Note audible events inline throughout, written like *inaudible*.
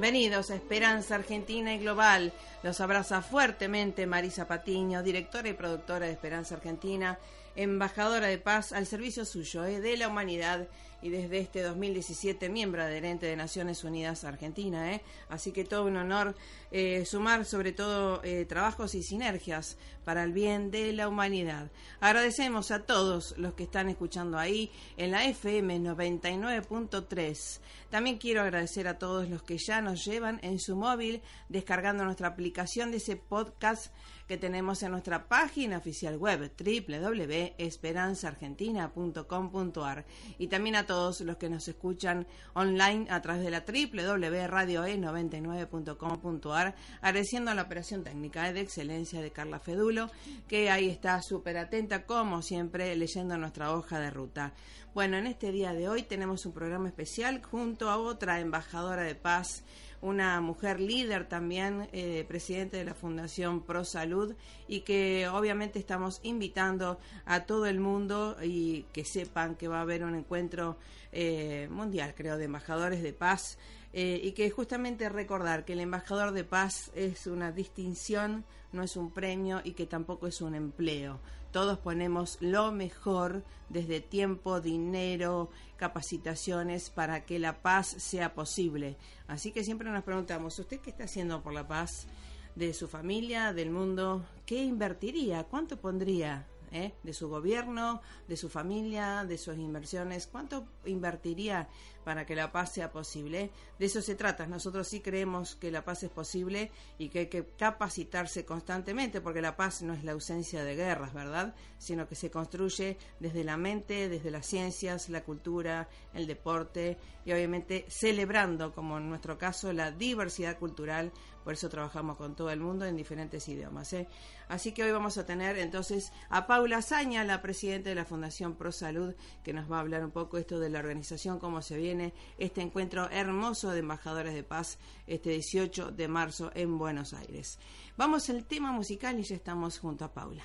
Bienvenidos a Esperanza Argentina y Global. Los abraza fuertemente Marisa Patiño, directora y productora de Esperanza Argentina, embajadora de paz al servicio suyo eh, de la humanidad y desde este 2017 miembro adherente de Naciones Unidas Argentina. ¿eh? Así que todo un honor eh, sumar sobre todo eh, trabajos y sinergias para el bien de la humanidad. Agradecemos a todos los que están escuchando ahí en la FM 99.3. También quiero agradecer a todos los que ya nos llevan en su móvil descargando nuestra aplicación de ese podcast que tenemos en nuestra página oficial web www.esperanzaargentina.com.ar y también a todos los que nos escuchan online a través de la www.radioe99.com.ar agradeciendo a la operación técnica de excelencia de Carla Fedulo que ahí está súper atenta como siempre leyendo nuestra hoja de ruta. Bueno, en este día de hoy tenemos un programa especial junto a otra embajadora de paz una mujer líder también, eh, presidente de la Fundación Pro Salud, y que obviamente estamos invitando a todo el mundo y que sepan que va a haber un encuentro eh, mundial, creo, de embajadores de paz, eh, y que justamente recordar que el embajador de paz es una distinción, no es un premio y que tampoco es un empleo todos ponemos lo mejor desde tiempo, dinero, capacitaciones para que la paz sea posible. Así que siempre nos preguntamos, ¿usted qué está haciendo por la paz de su familia, del mundo? ¿Qué invertiría? ¿Cuánto pondría? ¿Eh? de su gobierno, de su familia, de sus inversiones, cuánto invertiría para que la paz sea posible. De eso se trata. Nosotros sí creemos que la paz es posible y que hay que capacitarse constantemente, porque la paz no es la ausencia de guerras, ¿verdad? Sino que se construye desde la mente, desde las ciencias, la cultura, el deporte y obviamente celebrando, como en nuestro caso, la diversidad cultural. Por eso trabajamos con todo el mundo en diferentes idiomas. ¿eh? Así que hoy vamos a tener entonces a Paula Zaña, la presidenta de la Fundación Pro Salud, que nos va a hablar un poco esto de la organización, cómo se viene este encuentro hermoso de embajadores de paz este 18 de marzo en Buenos Aires. Vamos al tema musical y ya estamos junto a Paula.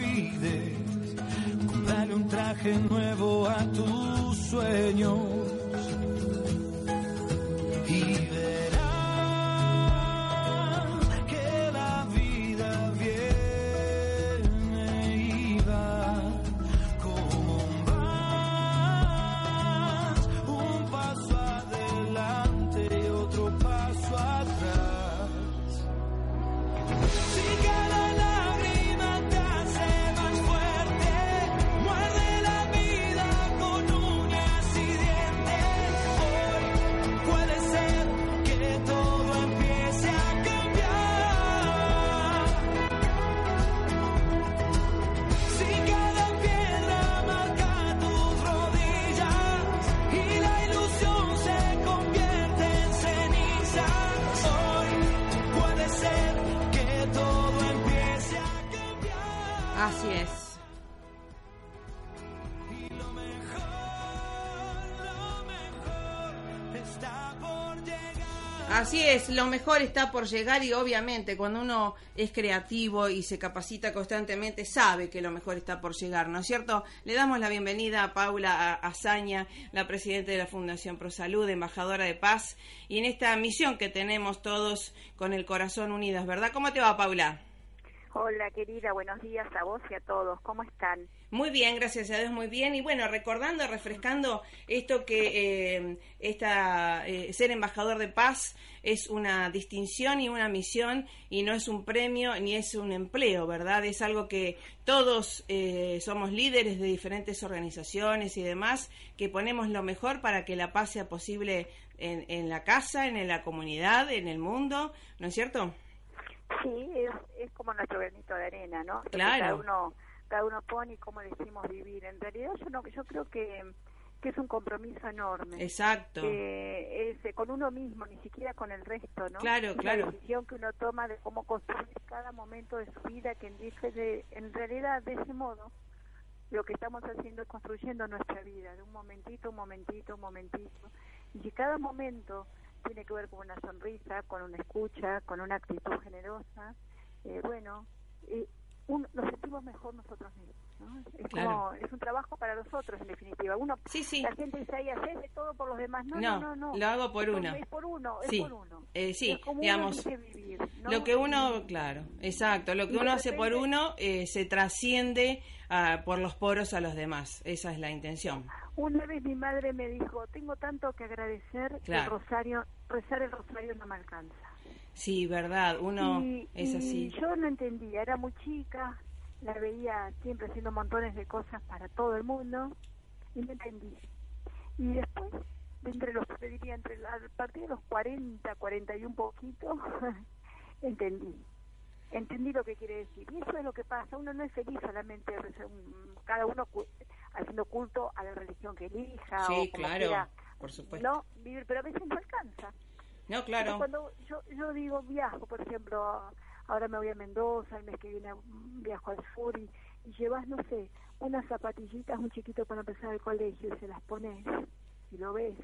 traje nuevo a tus sueños Así es, lo mejor está por llegar y obviamente cuando uno es creativo y se capacita constantemente sabe que lo mejor está por llegar, ¿no es cierto? Le damos la bienvenida a Paula Azaña, la presidenta de la Fundación ProSalud, embajadora de paz, y en esta misión que tenemos todos con el corazón unidos, ¿verdad? ¿Cómo te va, Paula? Hola, querida, buenos días a vos y a todos. ¿Cómo están? Muy bien, gracias a Dios, muy bien. Y bueno, recordando, refrescando esto que eh, esta, eh, ser embajador de paz es una distinción y una misión y no es un premio ni es un empleo, ¿verdad? Es algo que todos eh, somos líderes de diferentes organizaciones y demás que ponemos lo mejor para que la paz sea posible en, en la casa, en la comunidad, en el mundo, ¿no es cierto? Sí, es, es como nuestro granito de arena, ¿no? Claro. Cada uno, cada uno pone y cómo decimos vivir. En realidad yo no, yo creo que, que es un compromiso enorme. Exacto. Eh, es con uno mismo, ni siquiera con el resto, ¿no? Claro, claro. La decisión que uno toma de cómo construir cada momento de su vida, que dice de, en realidad de ese modo lo que estamos haciendo es construyendo nuestra vida, de un momentito, un momentito, un momentito. Y si cada momento tiene que ver con una sonrisa, con una escucha, con una actitud generosa, eh, bueno, eh, un- nos sentimos mejor nosotros mismos. ¿No? Es, Claro. como, es un trabajo para nosotros, en definitiva. Uno, Sí, sí. La gente dice, ahí haces de todo por los demás. No, No, no, no. no. lo hago por uno. Es por uno, es Sí. por uno. Eh, sí, Es como digamos, uno elige vivir, ¿no? Lo que uno, claro, exacto, lo que Y uno hace por uno eh, se trasciende ah, por los poros a los demás. Esa es la intención. Una vez mi madre me dijo, tengo tanto que agradecer, que el Claro. rosario, rezar el rosario no me alcanza. Sí, verdad, uno y, es y así. yo no entendía, era muy chica, la veía siempre haciendo montones de cosas para todo el mundo y no entendí. Y después, entre los, te diría, entre la- a partir de los 40, 40 y un poquito, *laughs* entendí. Entendí lo que quiere decir. Y eso es lo que pasa. Uno no es feliz solamente cada uno cu- haciendo culto a la religión que elija. Sí, o como claro, quiera, por supuesto. No, vivir, pero a veces no alcanza. No, claro. Cuando yo, yo digo viajo, por ejemplo, ahora me voy a Mendoza, el mes que viene viajo al sur y, y llevas, no sé, unas zapatillitas, un chiquito para empezar el colegio y se las pones y lo ves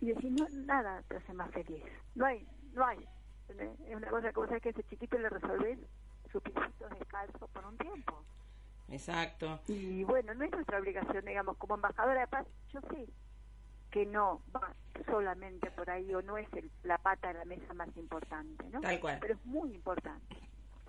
y decís, no, nada te hace más feliz. No hay, no hay. Es una cosa que vos sabés que a ese chiquito le resolvés sus pisitos descalzos por un tiempo. Exacto. Y bueno, no es nuestra obligación, digamos, como embajadora de paz, yo sé que no va solamente por ahí o no es el- la pata de la mesa más importante, ¿no? Tal cual. Pero es muy importante.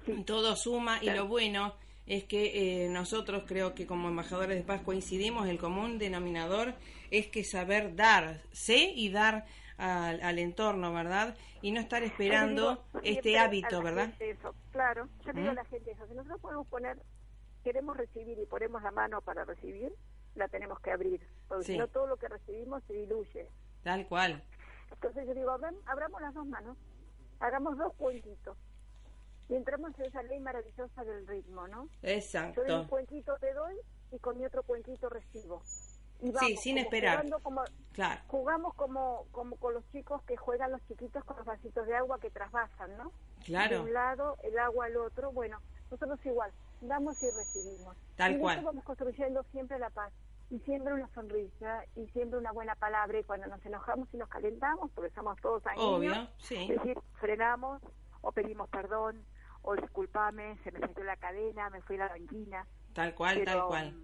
Sí. Todo suma y lo bueno es que eh, nosotros creo que como embajadores de paz coincidimos, el común denominador es que saber dar, sé y dar al, al entorno, ¿verdad? Y no estar esperando digo este hábito, ¿verdad? eso, claro, yo digo ¿Mm? a la gente eso, si nosotros podemos poner, queremos recibir y ponemos la mano para recibir, la tenemos que abrir, porque Sí. si no todo lo que recibimos se diluye. Tal cual. Entonces yo digo, ven, abramos las dos manos, hagamos dos cuentitos y entramos en esa ley maravillosa del ritmo, ¿no? Yo de un Exacto. cuenquito te doy y con mi otro cuenquito recibo. Y Sí, sin como esperar. como, Claro. jugamos como, como con los chicos que juegan los chiquitos con los vasitos de agua que trasvasan, ¿no? De Claro. un lado, el agua al otro. Bueno, nosotros igual, damos y recibimos. Tal y de cual. vamos construyendo siempre la paz. Y siempre una sonrisa, y siempre una buena palabra. Y cuando nos enojamos y nos calentamos, porque somos todos ahí. Obvio, sí. Es decir, frenamos, o pedimos perdón, o disculpame, se me salió la cadena, me fui a la banquina. Tal cual, Pero, tal cual.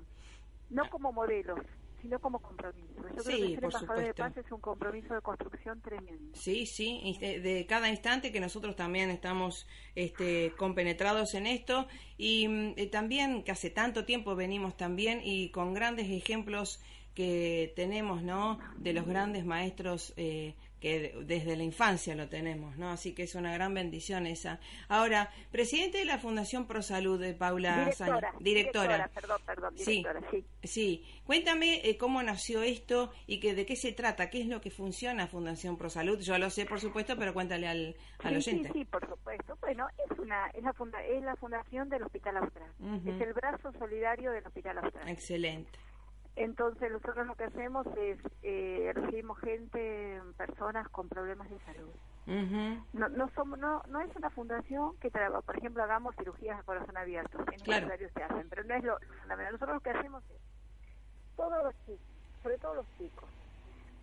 No como modelos, sino como compromiso. Yo Sí, creo que ser por embajador de supuesto. paz es un compromiso de construcción tremendo. Sí, sí, de, de cada instante que nosotros también estamos este, compenetrados en esto y mm, eh, también que hace tanto tiempo venimos también y con grandes ejemplos que tenemos, ¿no? De los grandes maestros eh, que de- desde la infancia lo tenemos, ¿no? Así que es una gran bendición esa. Ahora, presidente de la Fundación Pro Salud, de Paula Directora. Directora. perdón, perdón, Sí. directora, sí. Sí, cuéntame eh, cómo nació esto y que de qué se trata, qué es lo que funciona Fundación Pro Salud. Yo lo sé, por supuesto, pero cuéntale al, al Sí, oyente. sí, sí, por supuesto. Bueno, es una es la, funda, es la fundación del Hospital Austral. Ujú. Es el brazo solidario del Hospital Austral. Excelente. Entonces nosotros lo que hacemos es eh, recibimos gente, personas con problemas de salud. no, no, somos, no, no es una fundación que, por ejemplo, hagamos cirugías de corazón abierto. En claro. se hacen, pero no es lo, Nosotros lo que hacemos es, todos los chicos, sobre todo los chicos,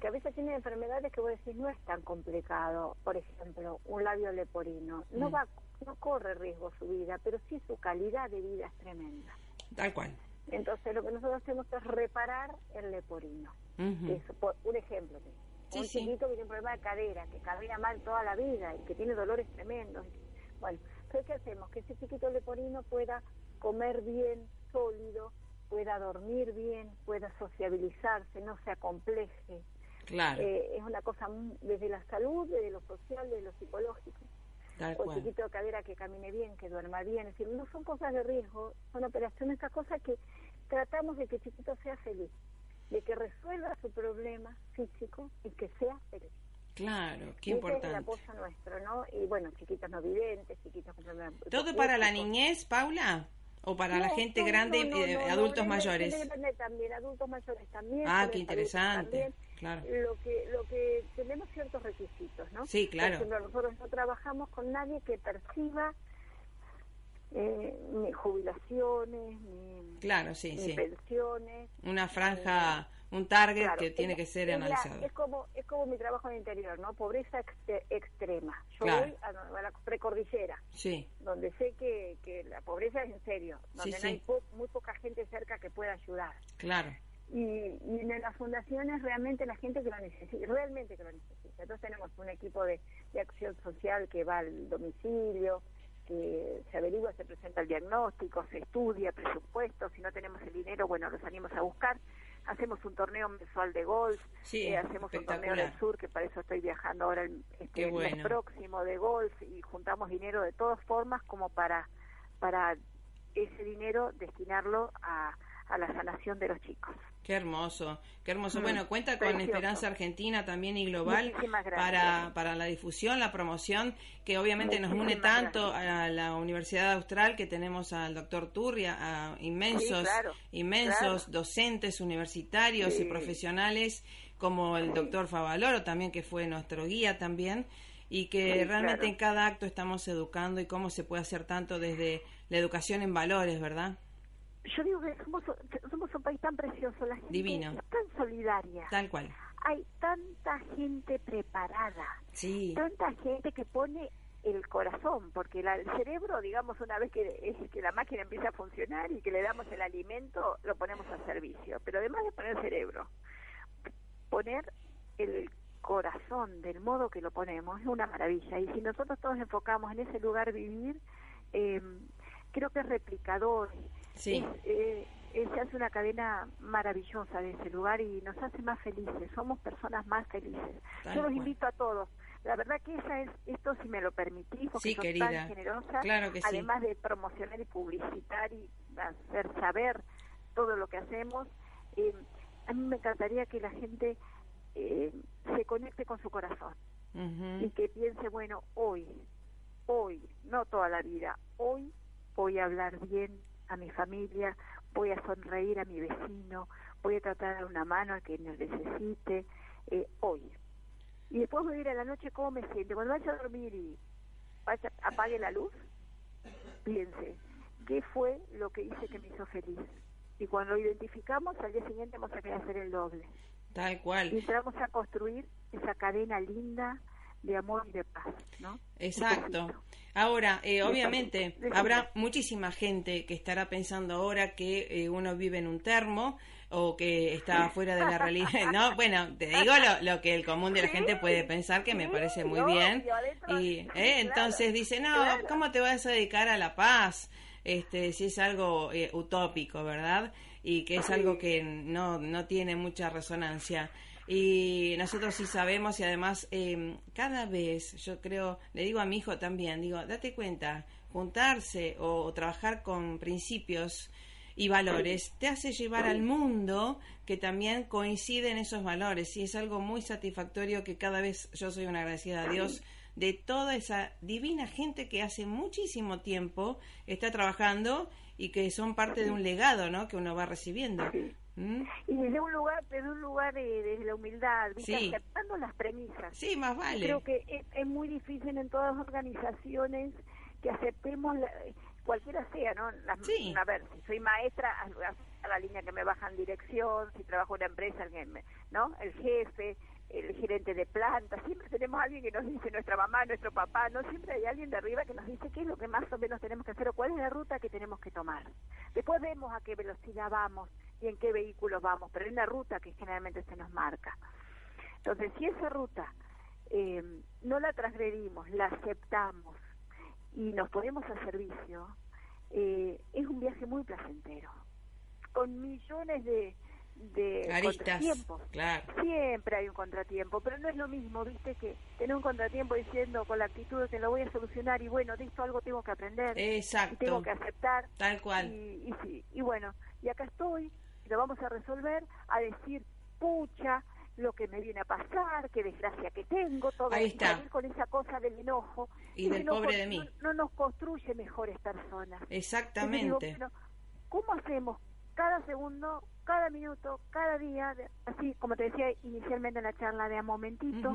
que a veces tienen enfermedades que voy a decir no es tan complicado, por ejemplo, un labio leporino, no mm. va no corre riesgo su vida, pero sí su calidad de vida es tremenda. Tal cual. Entonces lo que nosotros hacemos es reparar el leporino. por, un ejemplo, un chiquito que tiene un problema de cadera, que camina mal toda la vida y que tiene dolores tremendos. Bueno, ¿qué hacemos? Que ese chiquito leporino pueda comer bien, sólido, pueda dormir bien, pueda sociabilizarse, no se acompleje. Claro. Eh, es una cosa desde la salud, desde lo social, desde lo psicológico. O chiquito de cadera que camine bien, que duerma bien. Es decir, no son cosas de riesgo, son operaciones, estas cosas que tratamos de que el chiquito sea feliz de que resuelva su problema físico y que sea feliz. Claro, qué importante. Es el apoyo nuestro, ¿no? Y bueno, chiquitos no videntes, chiquitos con ¿Todo para la niñez, Paula? ¿O para la gente grande, y adultos mayores? también, adultos mayores también. Ah, qué interesante. Claro. Lo que, lo que tenemos ciertos requisitos, ¿no? Sí, claro. Por ejemplo, nosotros no trabajamos con nadie que perciba eh, ni jubilaciones, ni, claro, sí, sí. pensiones. Una franja, un target que tiene que ser analizado. es como es como mi trabajo en el interior, ¿no? Pobreza extrema. Yo voy a, la precordillera, sí. donde sé que, que la pobreza es en serio, donde no hay muy poca gente cerca que pueda ayudar. Claro. Y, y, en las fundaciones realmente la gente que lo necesita, realmente que lo necesita. Entonces tenemos un equipo de, de acción social que va al domicilio, que se averigua, se presenta el diagnóstico, se estudia presupuesto, si no tenemos el dinero, bueno, los animamos a buscar. Hacemos un torneo mensual de golf, eh, hacemos un torneo del sur, que para eso estoy viajando ahora el, este, mes próximo de golf y juntamos dinero de todas formas como para, para ese dinero destinarlo a, a la sanación de los chicos. Qué hermoso, qué hermoso. Mm, bueno, cuenta con Esperanza Argentina también y global para, para la difusión, la promoción, que obviamente nos une tanto a la Universidad Austral, que tenemos al doctor Turria, a inmensos, inmensos docentes universitarios y profesionales, como el doctor Favaloro también, que fue nuestro guía también, y que realmente en cada acto estamos educando y cómo se puede hacer tanto desde la educación en valores, ¿verdad? Yo digo que somos, somos un país tan precioso, la gente Divino. es tan solidaria. Tal cual. Hay tanta gente preparada, sí. tanta gente que pone el corazón, porque el cerebro, digamos, una vez que, que la máquina empieza a funcionar y que le damos el alimento, lo ponemos al servicio. Pero además de poner el cerebro, poner el corazón del modo que lo ponemos es una maravilla. Y si nosotros todos enfocamos en ese lugar vivir, eh, creo que es replicador Sí. Eh, eh, se hace una cadena maravillosa de ese lugar y nos hace más felices, somos personas más felices. Yo los invito a todos. La verdad que esa es, esto si me lo permitís, porque sí, querida. tan generosa, claro que además de promocionar y publicitar y hacer saber todo lo que hacemos, eh, a mí me encantaría que la gente eh, se conecte con su corazón y que piense, bueno, hoy, hoy, no toda la vida, hoy voy a hablar bien a mi familia, voy a sonreír a mi vecino, voy a tratar de dar una mano al que nos necesite eh, hoy. Y después voy a ir a la noche cómo me siento. Cuando vaya a dormir y vaya, apague la luz, piense, ¿qué fue lo que hice que me hizo feliz? Y cuando lo identificamos, al día siguiente vamos a querer hacer el doble. Tal cual. Y entramos a construir esa cadena linda de amor y de paz, ¿no? Exacto. Ahora, eh, obviamente, habrá muchísima gente que estará pensando ahora que eh, uno vive en un termo o que está fuera de la realidad. *laughs* No, bueno, te digo lo, que el común de la gente puede pensar, que me parece muy bien. Y eh, entonces dice, no, ¿cómo te vas a dedicar a la paz? Este, si es algo utópico, ¿verdad? Y que es algo que no, no tiene mucha resonancia. Y nosotros sí sabemos y además eh, cada vez, yo creo, le digo a mi hijo también, digo, date cuenta, juntarse o, trabajar con principios y valores te hace llevar al mundo que también coinciden esos valores y es algo muy satisfactorio que cada vez yo soy una agradecida a Dios de toda esa divina gente que hace muchísimo tiempo está trabajando y que son parte de un legado ¿no? que uno va recibiendo. ¿Mm? Y desde un lugar, desde un lugar de, desde la humildad, ¿viste? Sí. aceptando las premisas. Sí, más vale. Creo que es, es muy difícil en todas las organizaciones que aceptemos la- cualquiera sea, ¿no? Las- Sí. A ver, si soy maestra, a, a la línea que me baja en dirección, si trabajo en una empresa, el ¿no? El jefe, el gerente de planta, siempre tenemos a alguien que nos dice, nuestra mamá, nuestro papá, ¿no? Siempre hay alguien de arriba que nos dice qué es lo que más o menos tenemos que hacer o cuál es la ruta que tenemos que tomar. Después vemos a qué velocidad vamos y en qué vehículos vamos, pero hay una ruta que generalmente se nos marca. Entonces, si esa ruta eh, no la transgredimos, la aceptamos y nos ponemos a servicio, eh, es un viaje muy placentero, con millones de, de contratiempos. claro. Siempre hay un contratiempo, pero no es lo mismo, viste, que tener un contratiempo diciendo con la actitud de que lo voy a solucionar y bueno, de esto algo tengo que aprender y tengo que aceptar Tal cual. y, y y bueno, y acá estoy, lo vamos a resolver, a decir, pucha, lo que me viene a pasar, qué desgracia que tengo, todo Ahí está. con esa cosa del enojo. Y del pobre de mí. No, no nos construye mejores personas. Digo, Exactamente. bueno, ¿Cómo hacemos cada segundo, cada minuto, cada día, así como te decía inicialmente en la charla, de a momentito,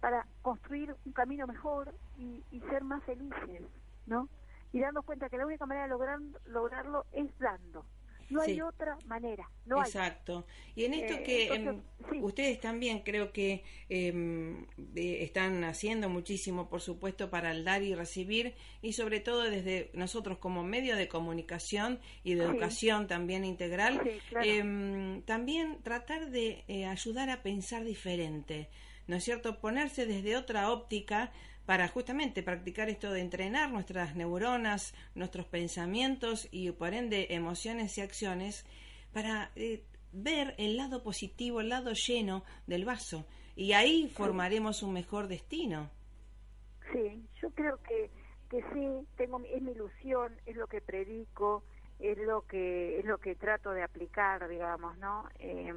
para construir un camino mejor y, y ser más felices, ¿no? Y darnos cuenta que la única manera de lograr, lograrlo es dando. No hay otra manera, no hay. Exacto. Y en esto Eh, que entonces, em, sí. ustedes también creo que em, eh, están haciendo muchísimo, por supuesto, para el dar y recibir, y sobre todo desde nosotros como medio de comunicación y de Sí. educación también integral, claro. em, también tratar de eh, ayudar a pensar diferente, ¿no es cierto? Ponerse desde otra óptica para justamente practicar esto de entrenar nuestras neuronas, nuestros pensamientos y por ende emociones y acciones para eh, ver el lado positivo, el lado lleno del vaso y ahí formaremos un mejor destino. Sí, yo creo que, que sí, tengo, es mi ilusión, es lo que predico, es lo que es lo que trato de aplicar, digamos, ¿no? Eh,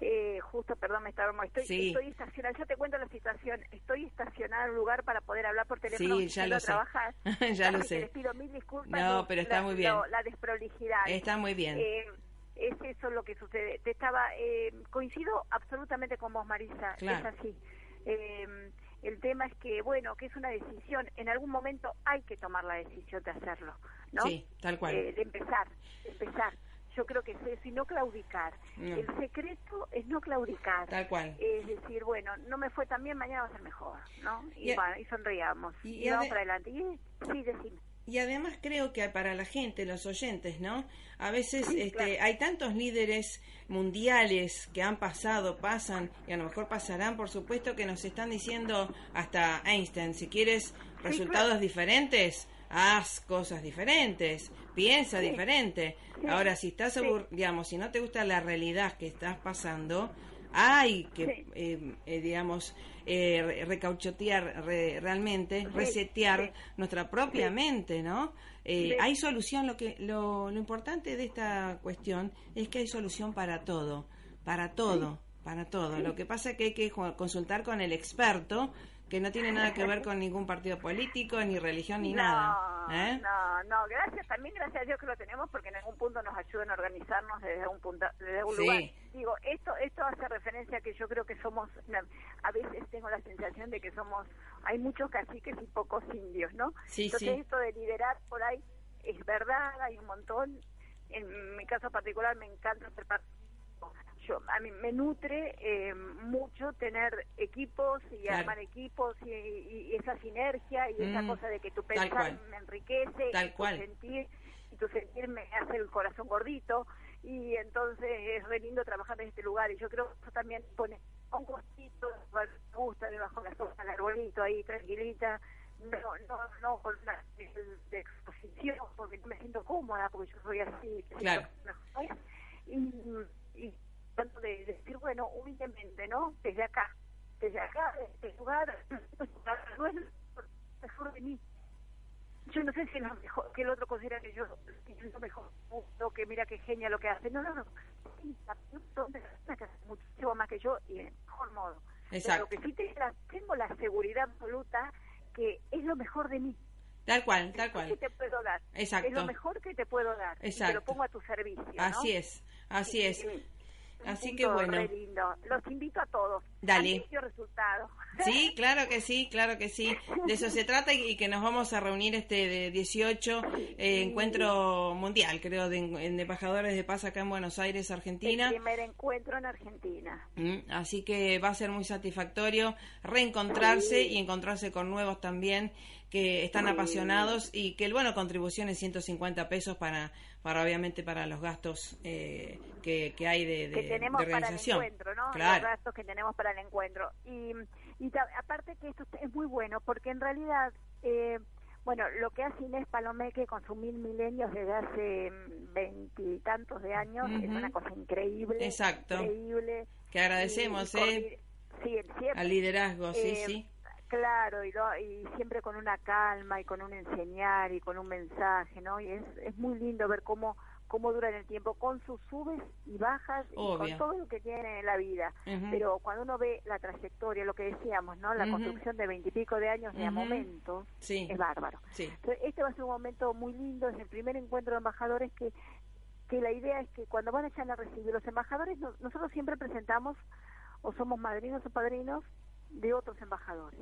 eh, justo, perdón, me estaba, estoy, Sí. estoy estacionada, ya te cuento la situación, estoy estacionada en un lugar para poder hablar por teléfono. Sí, ya lo sé. trabajar. *laughs* ya lo sé. Les pido mil disculpas. No, pero está la- muy bien. lo- la desprolijidad. Está muy bien. Eh, es eso lo que sucede. Te estaba eh, coincido absolutamente con vos, Marisa. Claro. Es así. Eh, el tema es que, bueno, que es una decisión. En algún momento hay que tomar la decisión de hacerlo, ¿no? Sí, tal cual. Eh, de empezar, de empezar. Yo creo que es eso y no claudicar. No. El secreto es no claudicar. Tal cual. Es decir, bueno, no me fue tan bien, mañana va a ser mejor, ¿no? Y, Y bueno, y sonreíamos. y- Y, vamos para adelante. Y, sí, decime. Y además creo que para la gente, los oyentes, ¿no? A veces Sí, este, claro. hay tantos líderes mundiales que han pasado, pasan y a lo mejor pasarán, por supuesto, que nos están diciendo hasta Einstein, si quieres resultados claro. diferentes, haz cosas diferentes, piensa Sí. diferente. Sí. Ahora, si estás, abur- digamos, si no te gusta la realidad que estás pasando, hay que, eh, eh, digamos, eh, re- recauchotear re- realmente, resetear nuestra propia mente, ¿no? Eh. Hay solución, lo, que, lo, lo importante de esta cuestión es que hay solución para todo, para todo, para todo. Lo que pasa es que hay que consultar con el experto, que no tiene nada que ver con ningún partido político, ni religión, ni no, nada. ¿eh? No, no, gracias, también gracias a Dios que lo tenemos porque en algún punto nos ayudan a organizarnos desde un punto, desde un Sí. lugar. Digo, esto esto hace referencia a que yo creo que somos, a veces tengo la sensación de que somos, hay muchos caciques y pocos indios, ¿no? Sí, Entonces sí. esto de liderar por ahí es verdad, hay un montón. En mi caso particular me encanta ser parte yo, a mí me nutre eh, mucho tener equipos y Claro. armar equipos y, esa sinergia y esa Mm, cosa de que tu pensar me enriquece Tal y tu cual. sentir y tu sentir me hace el corazón gordito y entonces es re lindo trabajar en este lugar y yo creo que eso también pone un costito me gusta debajo de la sopa el arbolito ahí tranquilita no no no con una de, de exposición porque no me siento cómoda porque yo soy así Claro. y, y de decir bueno humildemente no desde acá desde acá de este lugar no es lo mejor de mí yo no sé si es lo mejor que el otro considera que yo que es lo mejor lo que mira que genia lo que hace no no no son personas que hacen muchísimo más que yo y en mejor modo Exacto. pero que sí tengo la, tengo la seguridad absoluta que es lo mejor de mí Tal cual, tal ¿Qué cual. te puedo dar? Exacto. Es lo mejor que te puedo dar. Y te Exacto. lo pongo a tu servicio. ¿no? Así es, así es. Sí. Así que bueno. re lindo. Los invito a todos. Dale. Resultado. *laughs* Sí, claro que sí, claro que sí. De eso se trata y, que nos vamos a reunir este de 18 eh, encuentro mundial, creo, de, embajadores de paz acá en Buenos Aires, Argentina. El primer encuentro en Argentina. Mm, Así que va a ser muy satisfactorio reencontrarse y encontrarse con nuevos también que están apasionados y que, bueno, contribuciones 150 pesos para, para obviamente para los gastos eh, que, que hay de, de- que de tenemos para el organización. encuentro, ¿no? Los Claro, gastos que tenemos para el encuentro. Y, y aparte que esto es muy bueno, porque en realidad, eh, bueno, lo que hace Inés Palomeque con sus mil milenios desde hace veintitantos de años es una cosa increíble. Exacto. Increíble. que agradecemos Y- eh, Sí, siempre. al liderazgo, sí, Eh, sí. Claro, y, lo- y siempre con una calma y con un enseñar y con un mensaje, ¿no? Y es, es muy lindo ver cómo cómo duran el tiempo, con sus subes y bajas y con todo lo que tienen en la vida. Pero cuando uno ve la trayectoria, lo que decíamos, ¿no? La construcción de veintipico de años de a momentos, Sí, es bárbaro. sí. Entonces, este va a ser un momento muy lindo, es el primer encuentro de embajadores que, que la idea es que cuando van a echar a recibir los embajadores, no- nosotros siempre presentamos o somos madrinos o padrinos de otros embajadores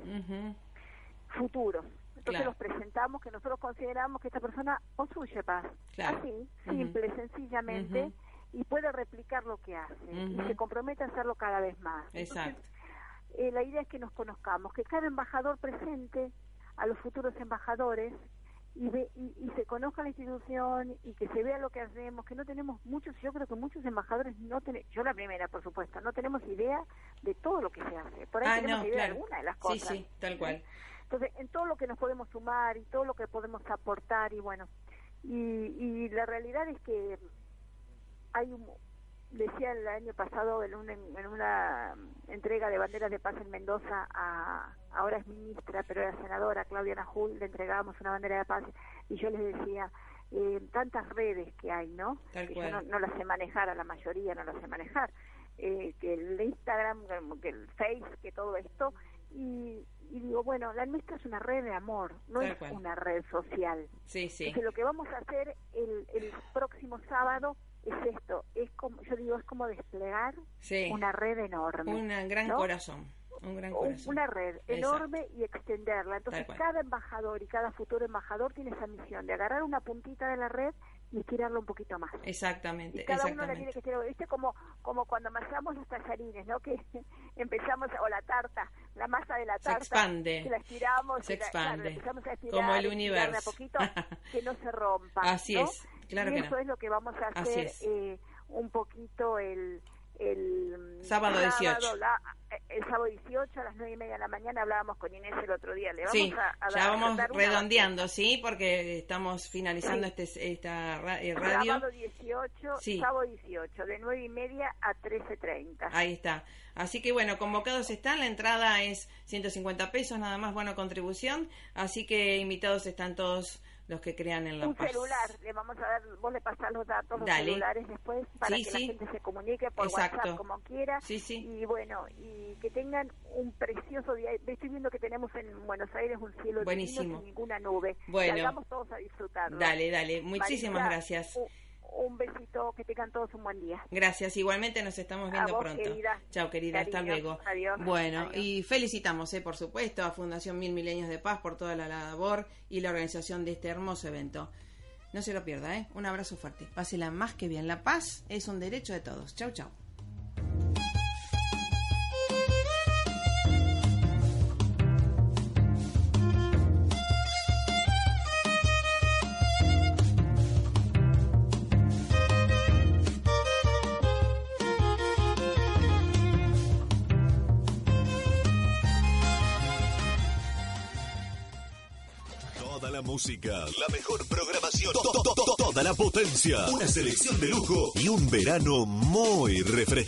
futuros. Entonces Claro. los presentamos que nosotros consideramos que esta persona construye paz. Claro. Así, simple, sencillamente, y puede replicar lo que hace. Y se compromete a hacerlo cada vez más. Entonces, Exacto. eh, la idea es que nos conozcamos, que cada embajador presente a los futuros embajadores y, ve, y, y se conozca la institución y que se vea lo que hacemos, que no tenemos muchos, yo creo que muchos embajadores no tenemos, yo la primera por supuesto, no tenemos idea de todo lo que se hace, por ahí Ah, tenemos no, idea de claro. alguna de las Sí, cosas. sí, tal cual. Entonces, en todo lo que nos podemos sumar y todo lo que podemos aportar y bueno, y, y la realidad es que hay un, decía el año pasado en, un- en una entrega de banderas de paz en Mendoza, a, ahora es ministra, pero era senadora, Claudia Najul, le entregábamos una bandera de paz y yo les decía, eh, tantas redes que hay, ¿no? Tal que cual. yo no, no las sé manejar, a la mayoría no las sé manejar, eh, que el Instagram, que el Face, que todo esto, y, y digo, bueno, la nuestra es una red de amor, no Tal es cual. una red social. Sí, sí. Entonces, lo que vamos a hacer el, el próximo sábado es esto, es como, yo digo, es como desplegar Sí. una red enorme. Un gran ¿no? corazón. Un gran corazón. una red Exacto. enorme y extenderla. Entonces, cada embajador y cada futuro embajador tiene esa misión de agarrar una puntita de la red y estirarla un poquito más. Exactamente, Y cada uno la tiene exactamente. que estirar. ¿Viste? Como, como cuando amasamos los tallarines, ¿no? Que *laughs* empezamos, o la tarta, la masa de la Se tarta. expande. Que la estiramos. Se y la- claro, la expande. a estirar, Como el universo. a poquito, que no se rompa. *laughs* Así ¿no? es, claro y que eso no. es lo que vamos a hacer eh, un poquito el, el Sábado 18. la- el sábado 18 a las 9 y media de la mañana hablábamos con Inés el otro día. Le vamos Sí, a, a ya vamos redondeando, ¿sí? Porque estamos finalizando Sí. este, esta eh, radio. Sábado 18, Sí. sábado 18, de 9 y media a 13.30. Ahí está. Así que bueno, convocados están, la entrada es 150 pesos nada más, bueno, contribución. Así que invitados están todos los que crean en La Un Paz. celular, le vamos a dar, vos le pasás los datos, los Dale. celulares después para Sí, que sí. la gente se comunique por Exacto. WhatsApp como quiera. Sí, sí. Y bueno, y que tengan un precioso día. Estoy viendo que tenemos en Buenos Aires un cielo Buenísimo. divino sin ninguna nube. Bueno. Salgamos todos a disfrutarlo. Dale, dale. Muchísimas Marisa, gracias. Un besito, que tengan todos un buen día. Gracias. Igualmente nos estamos viendo vos, pronto. querida. Chao, querida. Hasta luego. Adiós. Bueno, Adiós. y felicitamos, eh, por supuesto, a Fundación Mil Milenios de Paz por toda la labor y la organización de este hermoso evento. No se lo pierda, ¿eh? Un abrazo fuerte. Pásela más que bien. La paz es un derecho de todos. Chau, chau. La potencia, una selección de lujo y un verano muy refrescante.